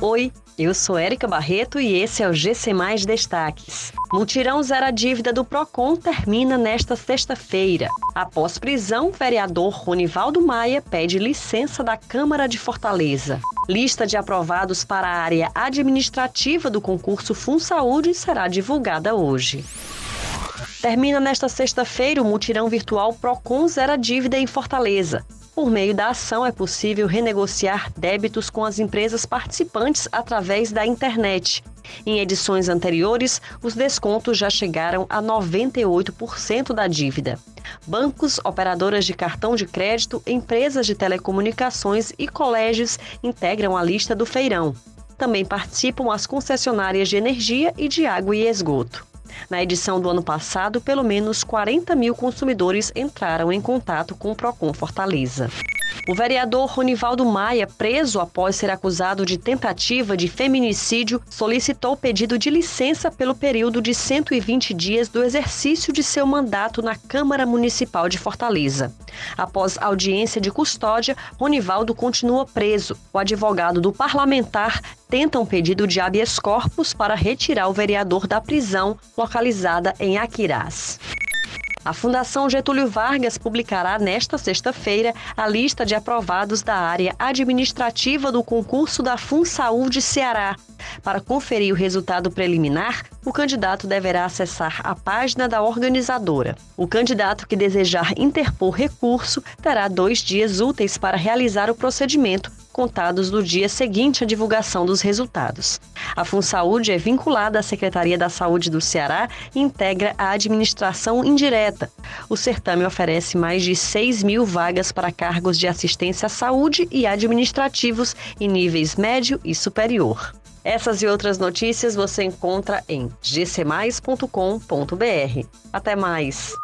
Oi, eu sou Érica Barreto e esse é o GC Mais Destaques. Mutirão Zero Dívida do Procon termina nesta sexta-feira. Após prisão, vereador Ronivaldo Maia pede licença da Câmara de Fortaleza. Lista de aprovados para a área administrativa do concurso FunSaúde será divulgada hoje. Termina nesta sexta-feira o mutirão virtual Procon Zero Dívida em Fortaleza. Por meio da ação, é possível renegociar débitos com as empresas participantes através da internet. Em edições anteriores, os descontos já chegaram a 98% da dívida. Bancos, operadoras de cartão de crédito, empresas de telecomunicações e colégios integram a lista do feirão. Também participam as concessionárias de energia e de água e esgoto. Na edição do ano passado, pelo menos 40 mil consumidores entraram em contato com o Procon Fortaleza. O vereador Ronivaldo Maia, preso após ser acusado de tentativa de feminicídio, solicitou pedido de licença pelo período de 120 dias do exercício de seu mandato na Câmara Municipal de Fortaleza. Após audiência de custódia, Ronivaldo continua preso. O advogado do parlamentar tenta um pedido de habeas corpus para retirar o vereador da prisão localizada em Aquirás. A Fundação Getúlio Vargas publicará nesta sexta-feira a lista de aprovados da área administrativa do concurso da FunSaúde Ceará. Para conferir o resultado preliminar, o candidato deverá acessar a página da organizadora. O candidato que desejar interpor recurso terá dois dias úteis para realizar o procedimento, contados do dia seguinte à divulgação dos resultados. A FunSaúde é vinculada à Secretaria da Saúde do Ceará e integra a administração indireta. O certame oferece mais de 6 mil vagas para cargos de assistência à saúde e administrativos em níveis médio e superior. Essas e outras notícias você encontra em gcmais.com.br. Até mais!